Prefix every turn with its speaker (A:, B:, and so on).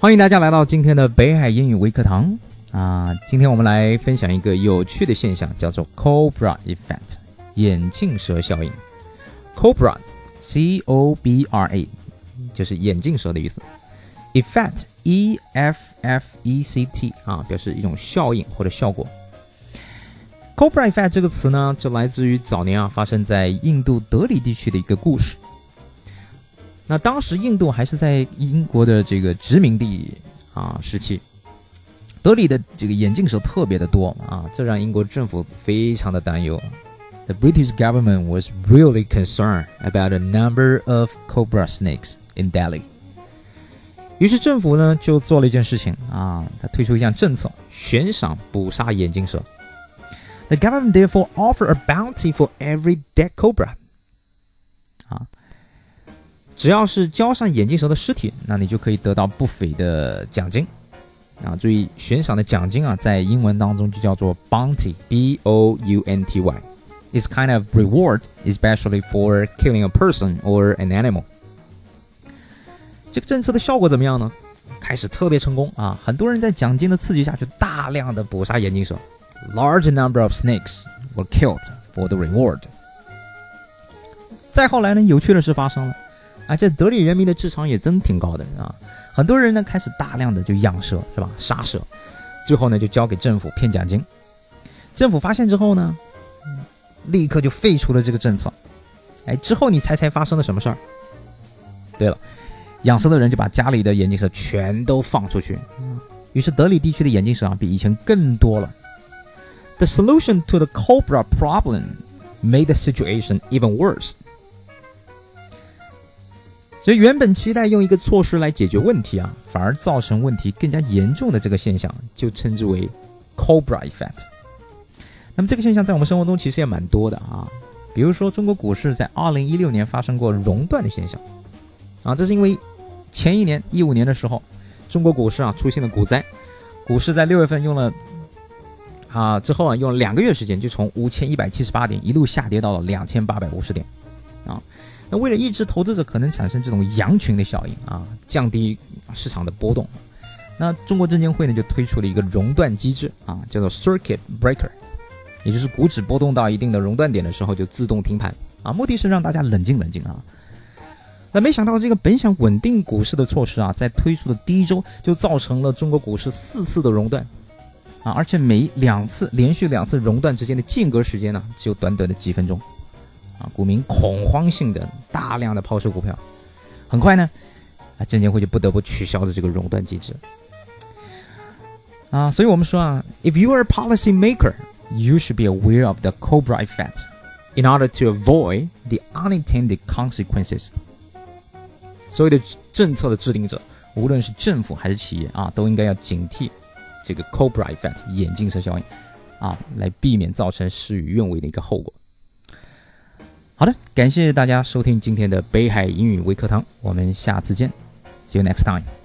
A: 欢迎大家来到今天的北海英语微课堂啊！今天我们来分享一个有趣的现象，叫做 Cobra Effect，眼镜蛇效应。Cobra，C O B R A，就是眼镜蛇的意思。Effect，E F F E C T，啊，表示一种效应或者效果。Cobra Effect 这个词呢，就来自于早年啊发生在印度德里地区的一个故事。那当时印度还是在英国的这个殖民地啊时期，德里的这个眼镜蛇特别的多啊，这让英国政府非常的担忧。The British government was really concerned about the number of cobra snakes in Delhi。于是政府呢就做了一件事情啊，他推出一项政策，悬赏捕杀眼镜蛇。The government therefore offered a bounty for every dead cobra。 只要是交上眼镜蛇的尸体，那你就可以得到不菲的奖金。啊，注意悬赏的奖金啊，在英文当中就叫做 bounty，b o u n t y。It's kind of reward, especially for killing a person or an animal。这个政策的效果怎么样呢？开始特别成功啊！很多人在奖金的刺激下，就大量的捕杀眼镜蛇。Large number of snakes were killed for the reward。再后来呢，有趣的事发生了。啊，这德里人民的智商也真挺高的啊！很多人呢开始大量的就养蛇，是吧？杀蛇，最后呢就交给政府骗奖金。政府发现之后呢，立刻就废除了这个政策。哎，之后你猜猜发生了什么事儿？对了，养蛇的人就把家里的眼镜蛇全都放出去，于是德里地区的眼镜蛇啊比以前更多了。The solution to the cobra problem made the situation even worse. 所以原本期待用一个措施来解决问题啊，反而造成问题更加严重的这个现象，就称之为 Cobra Effect。那么这个现象在我们生活中其实也蛮多的啊，比如说中国股市在二零一六年发生过熔断的现象啊，这是因为前一年一五年的时候，中国股市啊出现了股灾，股市在六月份用了啊之后啊用了两个月时间就从五千一百七十八点一路下跌到了两千八百五十点啊。那为了抑制投资者可能产生这种羊群的效应啊，降低市场的波动，那中国证监会呢就推出了一个熔断机制啊，叫做 Circuit Breaker，也就是股指波动到一定的熔断点的时候就自动停盘啊，目的是让大家冷静冷静啊。那没想到这个本想稳定股市的措施啊，在推出的第一周就造成了中国股市四次的熔断啊，而且每两次连续两次熔断之间的间隔时间呢，只有短短的几分钟。啊，股民恐慌性的大量的抛售股票，很快呢，啊，证监会就不得不取消了这个熔断机制。啊，所以我们说啊，if you are a policy maker, you should be aware of the Cobra effect in order to avoid the unintended consequences。所有的政策的制定者，无论是政府还是企业啊，都应该要警惕这个 Cobra effect 眼镜蛇效应，啊，来避免造成事与愿违的一个后果。好的，感谢大家收听今天的北海英语微课堂，我们下次见，See you next time。